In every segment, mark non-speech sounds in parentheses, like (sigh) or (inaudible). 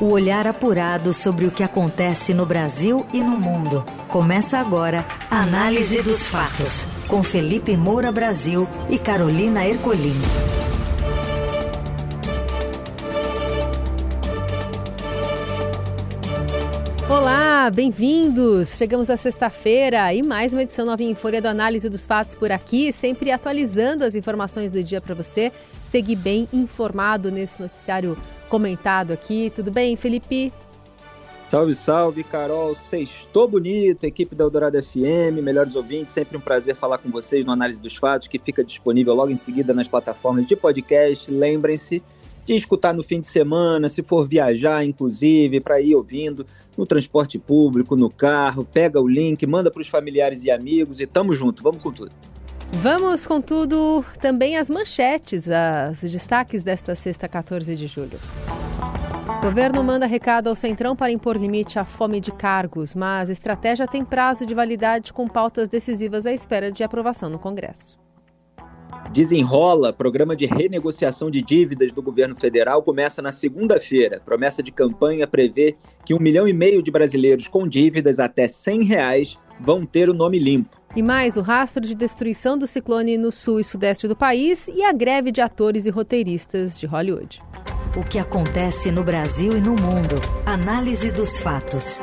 O olhar apurado sobre o que acontece no Brasil e no mundo. Começa agora a Análise dos Fatos, com Felipe Moura Brasil e Carolina Ercolim. Olá, bem-vindos! Chegamos à sexta-feira e mais uma edição novinha em Folha do Análise dos Fatos por aqui, sempre atualizando as informações do dia para você seguir bem informado nesse noticiário comentado aqui. Tudo bem, Felipe? Salve, salve, Carol. Sextou bonito, equipe da Eldorado FM, melhores ouvintes. Sempre um prazer falar com vocês no Análise dos Fatos, que fica disponível logo em seguida nas plataformas de podcast. Lembrem-se de escutar no fim de semana, se for viajar, inclusive, para ir ouvindo no transporte público, no carro. Pega o link, manda para os familiares e amigos e tamo junto. Vamos com tudo. Vamos com tudo também as manchetes, os destaques desta sexta, 14 de julho. O governo manda recado ao Centrão para impor limite à fome de cargos, mas a estratégia tem prazo de validade com pautas decisivas à espera de aprovação no Congresso. Desenrola, programa de renegociação de dívidas do governo federal começa na segunda-feira. Promessa de campanha prevê que um milhão e meio de brasileiros com dívidas até 100 reais vão ter o nome limpo. E mais o rastro de destruição do ciclone no sul e sudeste do país e a greve de atores e roteiristas de Hollywood. O que acontece no Brasil e no mundo. Análise dos fatos.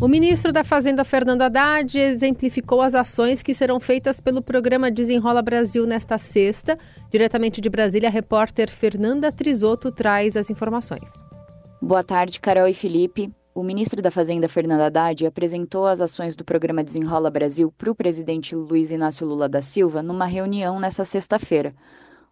O ministro da Fazenda, Fernando Haddad, exemplificou as ações que serão feitas pelo programa Desenrola Brasil nesta sexta. Diretamente de Brasília, a repórter Fernanda Trisotto traz as informações. Boa tarde, Carol e Felipe. O ministro da Fazenda, Fernando Haddad, apresentou as ações do programa Desenrola Brasil para o presidente Luiz Inácio Lula da Silva numa reunião nesta sexta-feira.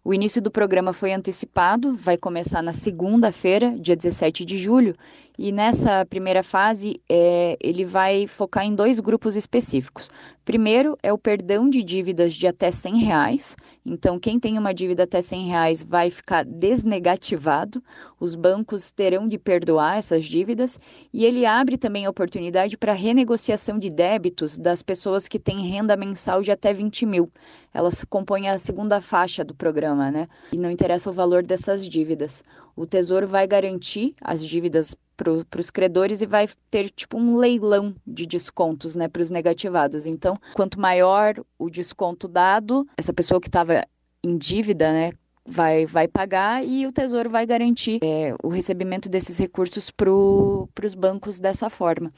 O início do programa foi antecipado, vai começar na segunda-feira, dia 17 de julho, e nessa primeira fase é, ele vai focar em dois grupos específicos. Primeiro é o perdão de dívidas de até 100 reais. Então, quem tem uma dívida até 100 reais vai ficar desnegativado. Os bancos terão de perdoar essas dívidas. E ele abre também a oportunidade para renegociação de débitos das pessoas que têm renda mensal de até 20 mil. Elas compõem a segunda faixa do programa, né? E não interessa o valor dessas dívidas. O Tesouro vai garantir as dívidas para os credores e vai ter tipo um leilão de descontos né, para os negativados. Então, quanto maior o desconto dado, essa pessoa que estava em dívida, né, vai, vai pagar e o Tesouro vai garantir é, o recebimento desses recursos para os bancos dessa forma.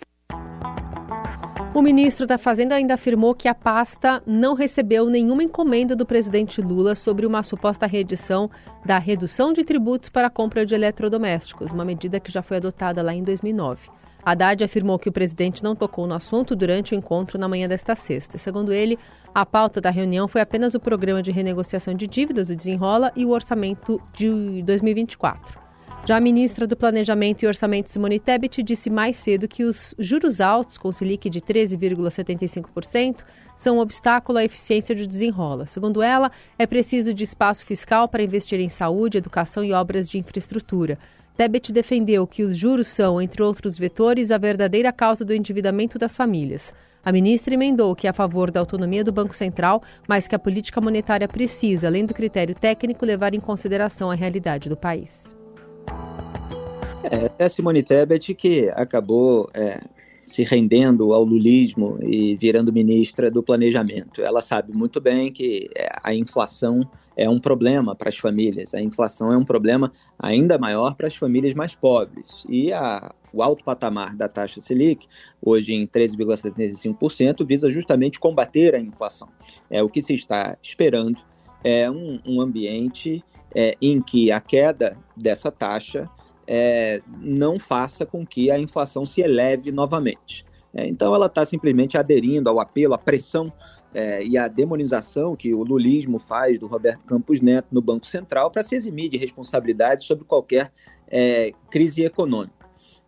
O ministro da Fazenda ainda afirmou que a pasta não recebeu nenhuma encomenda do presidente Lula sobre uma suposta reedição da redução de tributos para a compra de eletrodomésticos, uma medida que já foi adotada lá em 2009. Haddad afirmou que o presidente não tocou no assunto durante o encontro na manhã desta sexta. Segundo ele, a pauta da reunião foi apenas o programa de renegociação de dívidas do Desenrola e o orçamento de 2024. Já a ministra do Planejamento e Orçamento, Simone Tebet, disse mais cedo que os juros altos, com Selic de 13,75%, são um obstáculo à eficiência do desenrola. Segundo ela, é preciso de espaço fiscal para investir em saúde, educação e obras de infraestrutura. Tebet defendeu que os juros são, entre outros vetores, a verdadeira causa do endividamento das famílias. A ministra emendou que é a favor da autonomia do Banco Central, mas que a política monetária precisa, além do critério técnico, levar em consideração a realidade do país. É, a Simone Tebet que acabou é, se rendendo ao lulismo e virando ministra do planejamento. Ela sabe muito bem que é, a inflação é um problema para as famílias, a inflação é um problema ainda maior para as famílias mais pobres. E a, o alto patamar da taxa Selic, hoje em 13,75%, visa justamente combater a inflação. É o que se está esperando é um, um ambiente é, em que a queda dessa taxa é, não faça com que a inflação se eleve novamente. É, então, ela está simplesmente aderindo ao apelo, à pressão é, e à demonização que o lulismo faz do Roberto Campos Neto no Banco Central para se eximir de responsabilidade sobre qualquer é, crise econômica.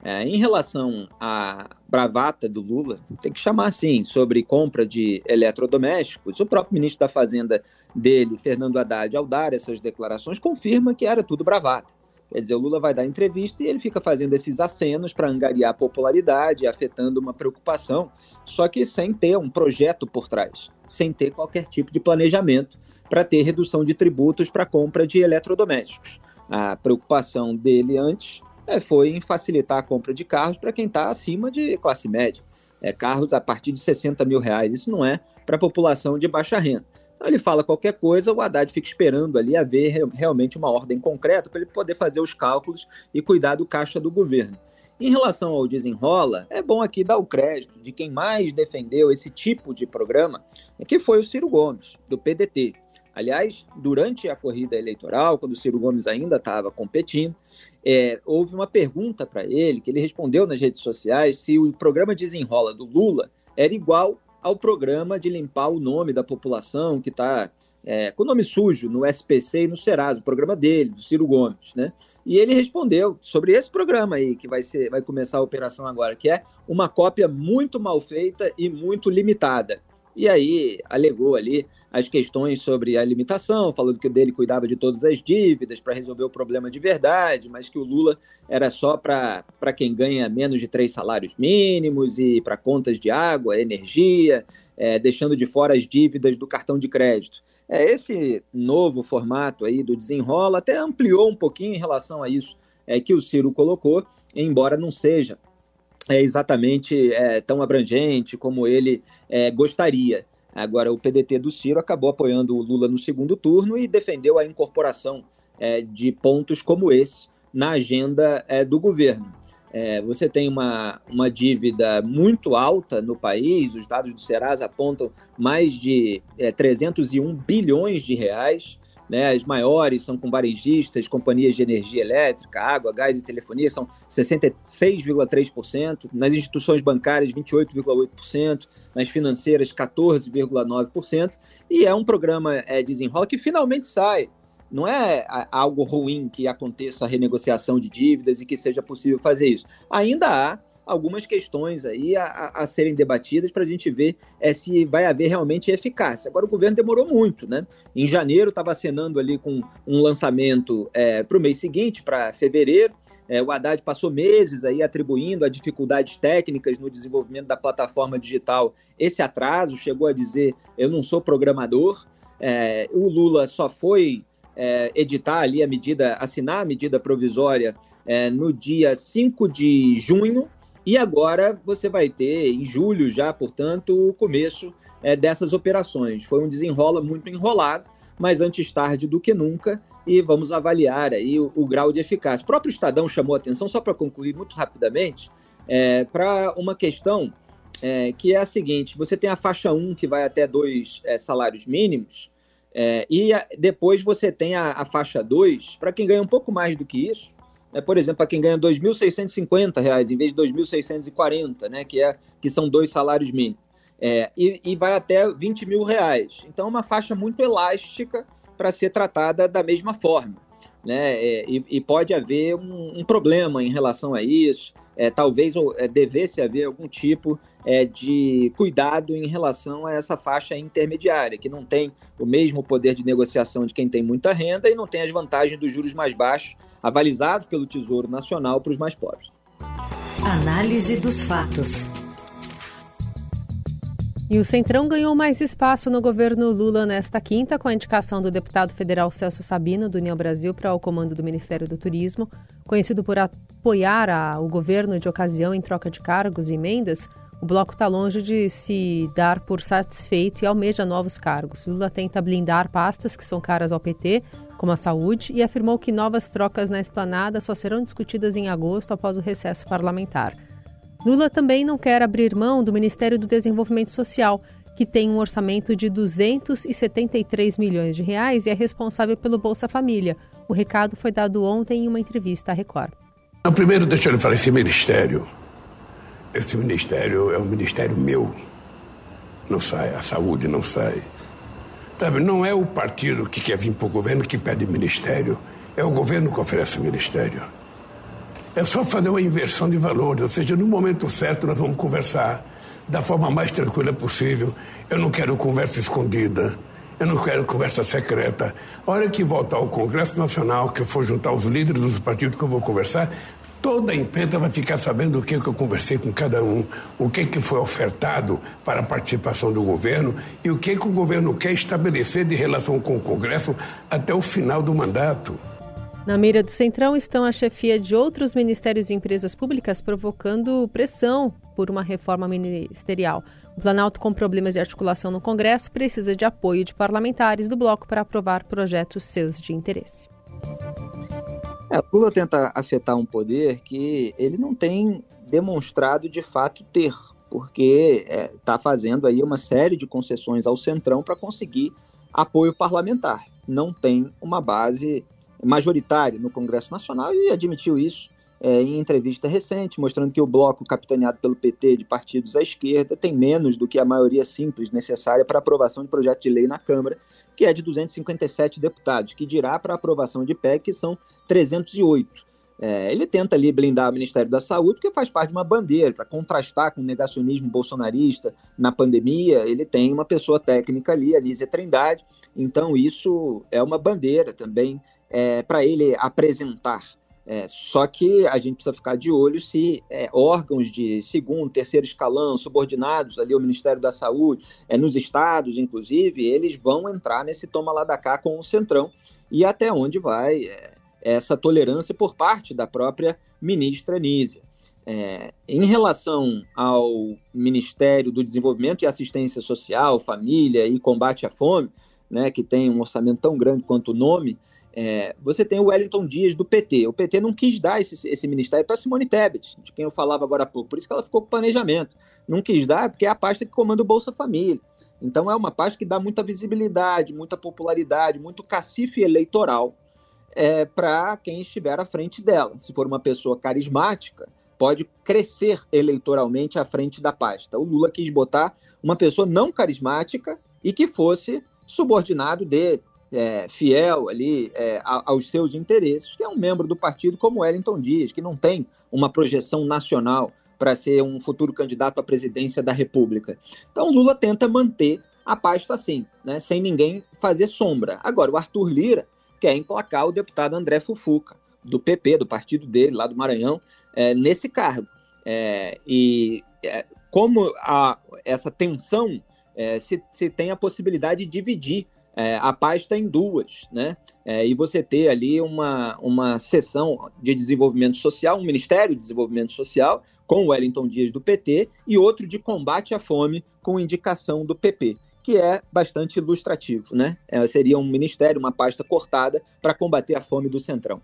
É, em relação à bravata do Lula, tem que chamar assim, sobre compra de eletrodomésticos, o próprio ministro da Fazenda dele, Fernando Haddad, ao dar essas declarações, confirma que era tudo bravata. Quer dizer, o Lula vai dar entrevista e ele fica fazendo esses acenos para angariar popularidade, afetando uma preocupação, só que sem ter um projeto por trás, sem ter qualquer tipo de planejamento para ter redução de tributos para compra de eletrodomésticos. A preocupação dele antes é, foi em facilitar a compra de carros para quem está acima de classe média. É, carros a partir de 60 mil reais. Isso não é para a população de baixa renda. Então ele fala qualquer coisa, o Haddad fica esperando ali haver realmente uma ordem concreta para ele poder fazer os cálculos e cuidar do caixa do governo. Em relação ao desenrola, é bom aqui dar o crédito de quem mais defendeu esse tipo de programa, que foi o Ciro Gomes, do PDT. Aliás, durante a corrida eleitoral, quando o Ciro Gomes ainda estava competindo, é, houve uma pergunta para ele, que ele respondeu nas redes sociais, se o programa Desenrola do Lula era igual ao programa de limpar o nome da população que está é, com o nome sujo no SPC e no Serasa, o programa dele, do Ciro Gomes, né? E ele respondeu sobre esse programa aí, que vai, ser, vai começar a operação agora, que é uma cópia muito mal feita e muito limitada. E aí alegou ali as questões sobre a limitação, falando que o dele cuidava de todas as dívidas para resolver o problema de verdade, mas que o Lula era só para quem ganha menos de três salários mínimos e para contas de água, energia, é, deixando de fora as dívidas do cartão de crédito. É, esse novo formato aí do desenrola até ampliou um pouquinho em relação a isso é, que o Ciro colocou, embora não seja é exatamente é, tão abrangente como ele é, gostaria. Agora, o PDT do Ciro acabou apoiando o Lula no segundo turno e defendeu a incorporação é, de pontos como esse na agenda é, do governo. É, você tem uma, uma dívida muito alta no país, os dados do Serasa apontam mais de 301 é, bilhões de reais. Né? As maiores são com varejistas, companhias de energia elétrica, água, gás e telefonia, são 66,3%, nas instituições bancárias, 28,8%, nas financeiras, 14,9%, e é um programa é, desenrola que finalmente sai. Não é algo ruim que aconteça a renegociação de dívidas e que seja possível fazer isso. Ainda há algumas questões aí a, a serem debatidas para a gente ver é, se vai haver realmente eficácia. Agora, o governo demorou muito, né? Em janeiro estava acenando ali com um lançamento é, para o mês seguinte, para fevereiro. É, o Haddad passou meses aí atribuindo a dificuldades técnicas no desenvolvimento da plataforma digital esse atraso, chegou a dizer: eu não sou programador. É, o Lula só foi é, editar ali a medida, assinar a medida provisória é, no dia 5 de junho, e agora você vai ter, em julho já, portanto, o começo é, dessas operações. Foi um desenrola muito enrolado, mas antes tarde do que nunca, e vamos avaliar aí o, o grau de eficácia. O próprio Estadão chamou atenção, só para concluir muito rapidamente, é, para uma questão é, que é a seguinte: você tem a faixa 1, que vai até dois é, salários mínimos, é, e a, depois você tem a, a faixa 2, para quem ganha um pouco mais do que isso, é, por exemplo, para quem ganha R$ 2.650 em vez de R$ 2.640, né, que, é, que são dois salários mínimos. É, e, e, vai até 20 mil reais. Então, é uma faixa muito elástica para ser tratada da mesma forma. Né? É, e, e, pode haver um, um, problema em relação a isso é, talvez é, devesse haver algum tipo é, de cuidado em relação a essa faixa intermediária, que não tem o mesmo poder de negociação de quem tem muita renda e não tem as vantagens dos juros mais baixos, avalizados pelo Tesouro Nacional para os mais pobres. Análise dos fatos. E o Centrão ganhou mais espaço no governo Lula nesta quinta, com a indicação do deputado federal Celso Sabino, do União Brasil, para o comando do Ministério do Turismo. Conhecido por apoiar a, o governo de ocasião em troca de cargos e emendas, o bloco está longe de se dar por satisfeito e almeja novos cargos. Lula tenta blindar pastas que são caras ao PT, como a saúde, e afirmou que novas trocas na esplanada só serão discutidas em agosto após o recesso parlamentar. Lula também não quer abrir mão do Ministério do Desenvolvimento Social, que tem um orçamento de 273 milhões de reais e é responsável pelo Bolsa Família. O recado foi dado ontem em uma entrevista à Record. Primeiro, deixa eu falar, esse ministério, esse ministério é um ministério meu. Não sai, a saúde não sai. Sabe, não é o partido que quer vir para o governo que pede ministério, é o governo que oferece o ministério. É só fazer uma inversão de valores, ou seja, no momento certo nós vamos conversar da forma mais tranquila possível. Eu não quero conversa escondida. Eu não quero conversa secreta. A hora que voltar ao Congresso Nacional, que eu for juntar os líderes dos partidos que eu vou conversar, toda a imprensa vai ficar sabendo o que, que eu conversei com cada um, o que, que foi ofertado para a participação do governo e o que, que o governo quer estabelecer de relação com o Congresso até o final do mandato. Na mira do Centrão estão a chefia de outros ministérios e empresas públicas provocando pressão por uma reforma ministerial. O Planalto, com problemas de articulação no Congresso, precisa de apoio de parlamentares do bloco para aprovar projetos seus de interesse. É, Lula tenta afetar um poder que ele não tem demonstrado de fato ter, porque está é, tá fazendo aí uma série de concessões ao Centrão para conseguir apoio parlamentar. Não tem uma base majoritário no Congresso Nacional e admitiu isso é, em entrevista recente, mostrando que o bloco capitaneado pelo PT de partidos à esquerda tem menos do que a maioria simples necessária para aprovação de projeto de lei na Câmara, que é de 257 deputados, que dirá para aprovação de PEC, que são 308. É, ele tenta ali blindar o Ministério da Saúde, porque faz parte de uma bandeira, para contrastar com o negacionismo bolsonarista na pandemia. Ele tem uma pessoa técnica ali, a Nízia Trindade, então isso é uma bandeira também é, para ele apresentar. É, só que a gente precisa ficar de olho se é, órgãos de segundo, terceiro escalão, subordinados ali ao Ministério da Saúde, é, nos estados, inclusive, eles vão entrar nesse toma lá da cá com o Centrão e até onde vai é, essa tolerância por parte da própria ministra Nízia. É, em relação ao Ministério do Desenvolvimento e Assistência Social, Família e Combate à Fome, né, que tem um orçamento tão grande quanto o nome, é, você tem o Wellington Dias do PT. O PT não quis dar esse, esse ministério para Simone Tebet, de quem eu falava agora há pouco. Por isso que ela ficou com planejamento. Não quis dar porque é a pasta que comanda o Bolsa Família. Então é uma pasta que dá muita visibilidade, muita popularidade, muito cacife eleitoral é, para quem estiver à frente dela. Se for uma pessoa carismática, pode crescer eleitoralmente à frente da pasta. O Lula quis botar uma pessoa não carismática e que fosse subordinado de é, fiel ali é, aos seus interesses, que é um membro do partido como Wellington Dias, que não tem uma projeção nacional para ser um futuro candidato à presidência da República. Então Lula tenta manter a pasta assim, né, sem ninguém fazer sombra. Agora, o Arthur Lira quer emplacar o deputado André Fufuca, do PP, do partido dele, lá do Maranhão, é, nesse cargo. É, e é, como a, essa tensão é, se, se tem a possibilidade de dividir é, a pasta em duas, né? É, e você ter ali uma, uma seção de desenvolvimento social, um Ministério de Desenvolvimento Social, com o Wellington Dias do PT, e outro de combate à fome, com indicação do PP, que é bastante ilustrativo, né? É, seria um ministério, uma pasta cortada para combater a fome do Centrão.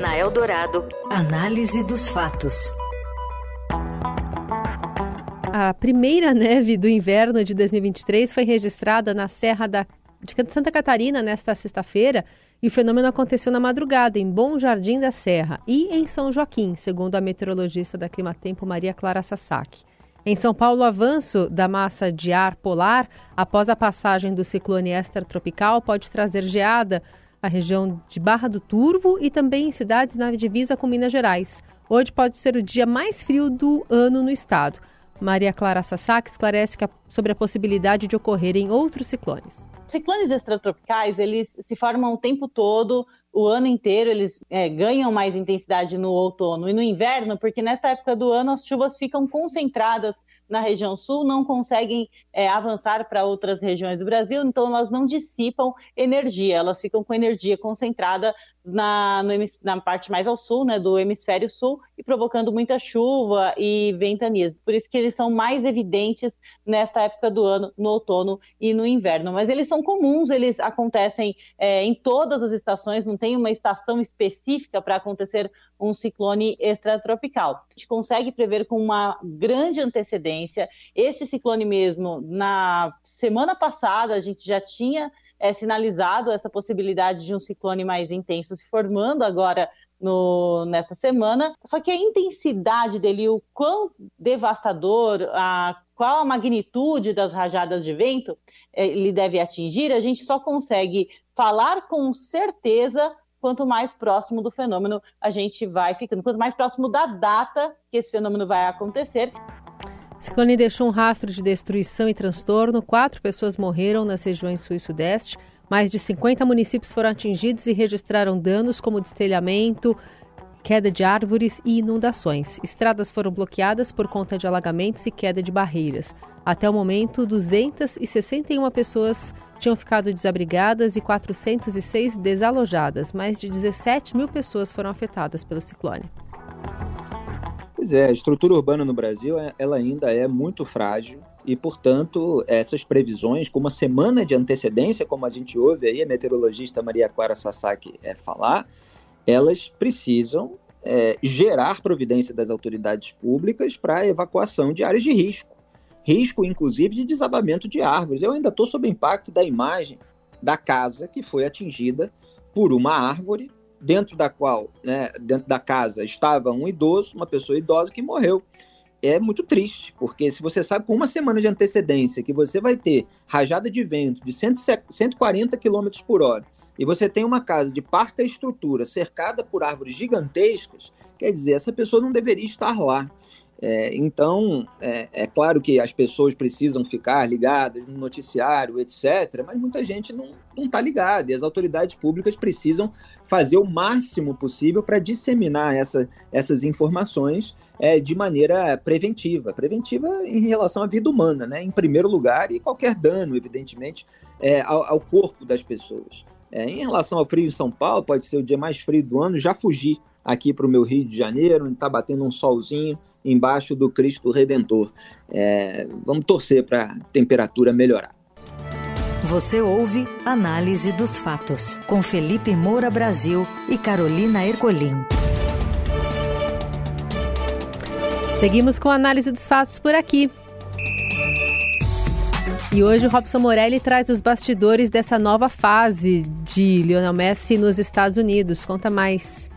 Na Eldorado, análise dos fatos. A primeira (laughs) neve do inverno de 2023 foi registrada na Serra da, de Santa Catarina nesta sexta-feira e o fenômeno aconteceu na madrugada em Bom Jardim da Serra e em São Joaquim, segundo a meteorologista da Climatempo Maria Clara Sasaki. Em São Paulo, o avanço da massa de ar polar após a passagem do ciclone extratropical pode trazer geada à região de Barra do Turvo e também em cidades na divisa com Minas Gerais. Hoje pode ser o dia mais frio do ano no estado. Maria Clara Sassak esclarece a, sobre a possibilidade de ocorrerem outros ciclones. Ciclones extratropicais, eles se formam o tempo todo, o ano inteiro, eles é, ganham mais intensidade no outono e no inverno, porque nesta época do ano as chuvas ficam concentradas na região sul não conseguem é, avançar para outras regiões do Brasil, então elas não dissipam energia, elas ficam com energia concentrada na, no, na parte mais ao sul, né, do hemisfério sul, e provocando muita chuva e ventanias. Por isso que eles são mais evidentes nesta época do ano, no outono e no inverno. Mas eles são comuns, eles acontecem é, em todas as estações, não tem uma estação específica para acontecer um ciclone extratropical. A gente consegue prever com uma grande antecedência. Este ciclone mesmo, na semana passada, a gente já tinha é, sinalizado essa possibilidade de um ciclone mais intenso se formando agora no, nesta semana. Só que a intensidade dele, o quão devastador, a, qual a magnitude das rajadas de vento é, ele deve atingir, a gente só consegue falar com certeza quanto mais próximo do fenômeno a gente vai ficando, quanto mais próximo da data que esse fenômeno vai acontecer. Ciclone deixou um rastro de destruição e transtorno. Quatro pessoas morreram nas regiões sul e sudeste. Mais de 50 municípios foram atingidos e registraram danos como destelhamento, queda de árvores e inundações. Estradas foram bloqueadas por conta de alagamentos e queda de barreiras. Até o momento, 261 pessoas tinham ficado desabrigadas e 406 desalojadas. Mais de 17 mil pessoas foram afetadas pelo ciclone. Pois é, a estrutura urbana no Brasil ela ainda é muito frágil e, portanto, essas previsões, com uma semana de antecedência, como a gente ouve aí a meteorologista Maria Clara Sasaki é, falar, elas precisam é, gerar providência das autoridades públicas para a evacuação de áreas de risco. Risco, inclusive, de desabamento de árvores. Eu ainda estou sob impacto da imagem da casa que foi atingida por uma árvore, dentro da qual, né, dentro da casa, estava um idoso, uma pessoa idosa que morreu é muito triste, porque se você sabe com uma semana de antecedência que você vai ter rajada de vento de 140 km por hora e você tem uma casa de parca estrutura cercada por árvores gigantescas, quer dizer, essa pessoa não deveria estar lá. É, então, é, é, claro que as pessoas precisam ficar ligadas no noticiário, etc., mas muita gente não está ligada e as autoridades públicas precisam fazer o máximo possível para disseminar essa, essas informações é, de maneira preventiva preventiva em relação à vida humana, né, em primeiro lugar, e qualquer dano, evidentemente, é, ao, ao, corpo das pessoas. É, em relação ao frio em São Paulo, pode ser o dia mais frio do ano, já fugi aqui para o meu Rio de Janeiro, está batendo um solzinho embaixo do Cristo Redentor. É, vamos torcer para a temperatura melhorar. Você ouve Análise dos Fatos, com Felipe Moura Brasil e Carolina Ercolim. Seguimos com a análise dos fatos por aqui. E hoje o Robson Morelli traz os bastidores dessa nova fase de Lionel Messi nos Estados Unidos. Conta mais.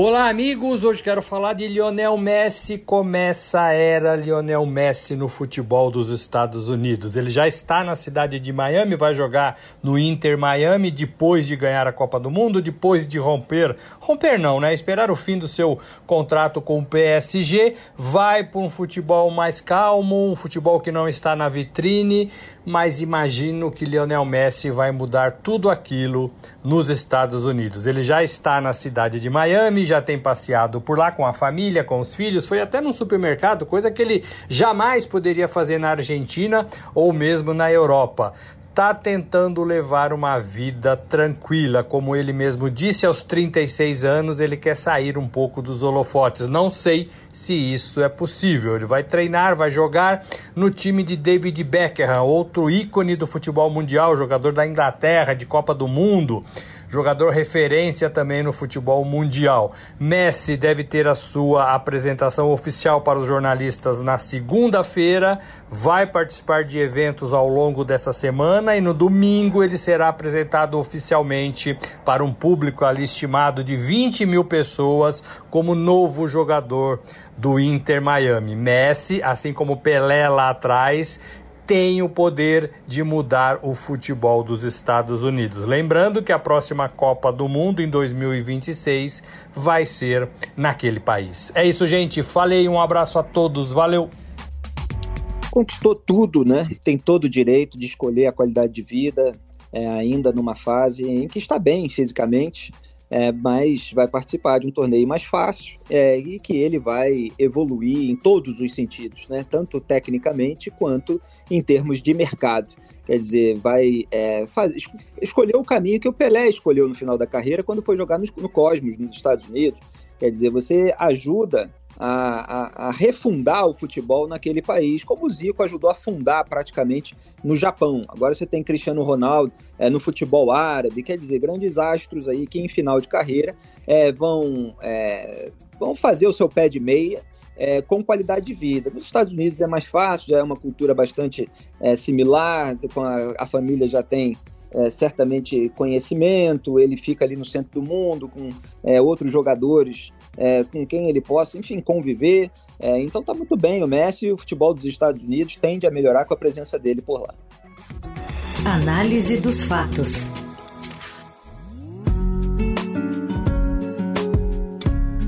Olá, amigos! Hoje quero falar de Lionel Messi. Começa a era Lionel Messi no futebol dos Estados Unidos. Ele já está na cidade de Miami, vai jogar no Inter Miami depois de ganhar a Copa do Mundo, depois de romper romper não, né? Esperar o fim do seu contrato com o PSG. Vai para um futebol mais calmo, um futebol que não está na vitrine, mas imagino que Lionel Messi vai mudar tudo aquilo nos Estados Unidos. Ele já está na cidade de Miami, já tem passeado por lá com a família, com os filhos, foi até num supermercado, coisa que ele jamais poderia fazer na Argentina ou mesmo na Europa está tentando levar uma vida tranquila. Como ele mesmo disse, aos 36 anos ele quer sair um pouco dos holofotes. Não sei se isso é possível. Ele vai treinar, vai jogar no time de David Beckham, outro ícone do futebol mundial, jogador da Inglaterra, de Copa do Mundo jogador referência também no futebol mundial. Messi deve ter a sua apresentação oficial para os jornalistas na segunda-feira, vai participar de eventos ao longo dessa semana e no domingo ele será apresentado oficialmente para um público ali estimado de 20 mil pessoas como novo jogador do Inter Miami. Messi, assim como Pelé lá atrás, tem o poder de mudar o futebol dos Estados Unidos. Lembrando que a próxima Copa do Mundo em 2026 vai ser naquele país. É isso, gente. Falei, um abraço a todos. Valeu. Conquistou tudo, né? Tem todo o direito de escolher a qualidade de vida, é, ainda numa fase em que está bem fisicamente é, mas vai participar de um torneio mais fácil é, e que ele vai evoluir em todos os sentidos, né? tanto tecnicamente quanto em termos de mercado. Quer dizer, vai é, faz, escolher o caminho que o Pelé escolheu no final da carreira quando foi jogar no, no Cosmos, nos Estados Unidos. Quer dizer, você ajuda a, a, a, refundar o futebol naquele país, como o Zico ajudou a fundar praticamente no Japão. Agora você tem Cristiano Ronaldo é, no futebol árabe, quer dizer, grandes astros aí que em final de carreira é, vão, é, vão fazer o seu pé de meia. É, com qualidade de vida. Nos Estados Unidos é mais fácil, já é uma cultura bastante é, similar, a, a família já tem é, certamente conhecimento, ele fica ali no centro do mundo com é, outros jogadores é, com quem ele possa, enfim, conviver. É, então tá muito bem o Messi e o futebol dos Estados Unidos tende a melhorar com a presença dele por lá. Análise dos fatos.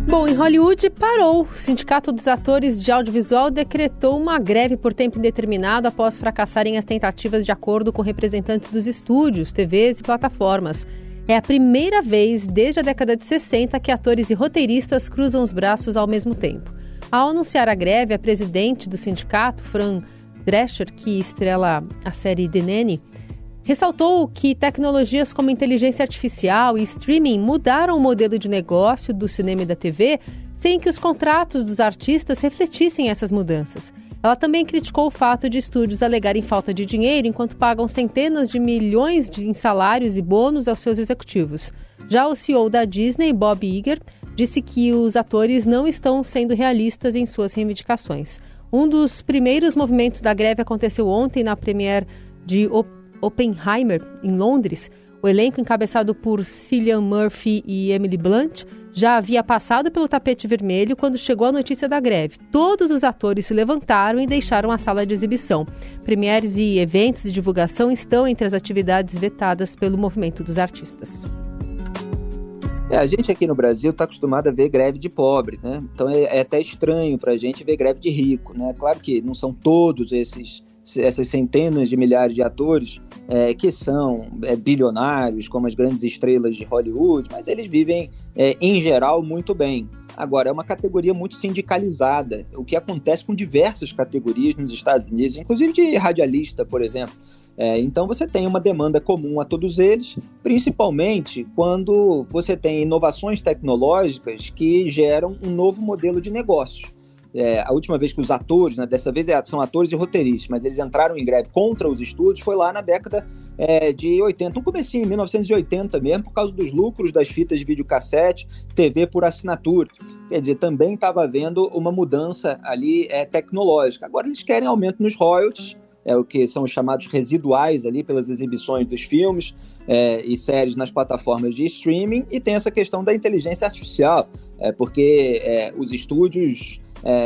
Bom, em Hollywood parou. O Sindicato dos Atores de Audiovisual decretou uma greve por tempo indeterminado após fracassarem as tentativas de acordo com representantes dos estúdios, TVs e plataformas. É a primeira vez desde a década de 60 que atores e roteiristas cruzam os braços ao mesmo tempo. Ao anunciar a greve, a presidente do sindicato, Fran Drescher, que estrela a série The Nanny, ressaltou que tecnologias como inteligência artificial e streaming mudaram o modelo de negócio do cinema e da TV sem que os contratos dos artistas refletissem essas mudanças. Ela também criticou o fato de estúdios alegarem falta de dinheiro enquanto pagam centenas de milhões em salários e bônus aos seus executivos. Já o CEO da Disney, Bob Iger, disse que os atores não estão sendo realistas em suas reivindicações. Um dos primeiros movimentos da greve aconteceu ontem na premiere de Oppenheimer, em Londres. O elenco, encabeçado por Cillian Murphy e Emily Blunt, já havia passado pelo tapete vermelho quando chegou a notícia da greve. Todos os atores se levantaram e deixaram a sala de exibição. Premieres e eventos de divulgação estão entre as atividades vetadas pelo movimento dos artistas. É, a gente aqui no Brasil está acostumado a ver greve de pobre, né? Então é, é até estranho para a gente ver greve de rico, né? Claro que não são todos esses essas centenas de milhares de atores é, que são é, bilionários, como as grandes estrelas de Hollywood, mas eles vivem, é, em geral, muito bem. Agora, é uma categoria muito sindicalizada, o que acontece com diversas categorias nos Estados Unidos, inclusive de radialista, por exemplo. É, então você tem uma demanda comum a todos eles, principalmente quando você tem inovações tecnológicas que geram um novo modelo de negócio. É, a última vez que os atores, né, dessa vez é, são atores e roteiristas, mas eles entraram em greve contra os estúdios, foi lá na década é, de 80, um comecinho, 1980 mesmo, por causa dos lucros das fitas de videocassete, TV por assinatura. Quer dizer, também estava havendo uma mudança ali é, tecnológica. Agora eles querem aumento nos royalties, é o que são os chamados residuais ali pelas exibições dos filmes é, e séries nas plataformas de streaming, e tem essa questão da inteligência artificial, é, porque é, os estúdios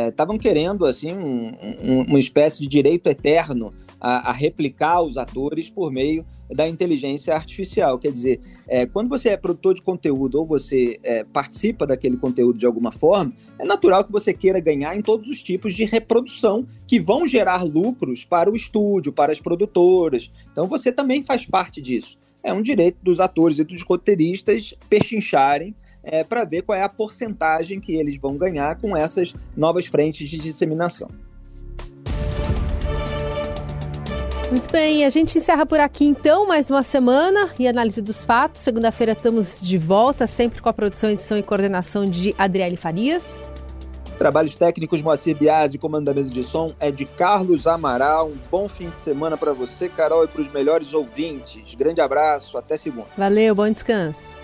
estavam é, querendo assim um, um, uma espécie de direito eterno a, a, replicar os atores por meio da inteligência artificial. Quer dizer, é, quando você é produtor de conteúdo ou você é, participa daquele conteúdo de alguma forma, é natural que você queira ganhar em todos os tipos de reprodução que vão gerar lucros para o estúdio, para as produtoras. Então você também faz parte disso. É um direito dos atores e dos roteiristas pechincharem é, para ver qual é a porcentagem que eles vão ganhar com essas novas frentes de disseminação. Muito bem, a gente encerra por aqui então mais uma semana e análise dos fatos. Segunda-feira estamos de volta, sempre com a produção, edição e coordenação de Adriele Farias. Trabalhos técnicos Moacir Biasi, comando da mesa de som é de Carlos Amaral. Um bom fim de semana para você, Carol, e para os melhores ouvintes. Grande abraço, até segunda. Valeu, bom descanso.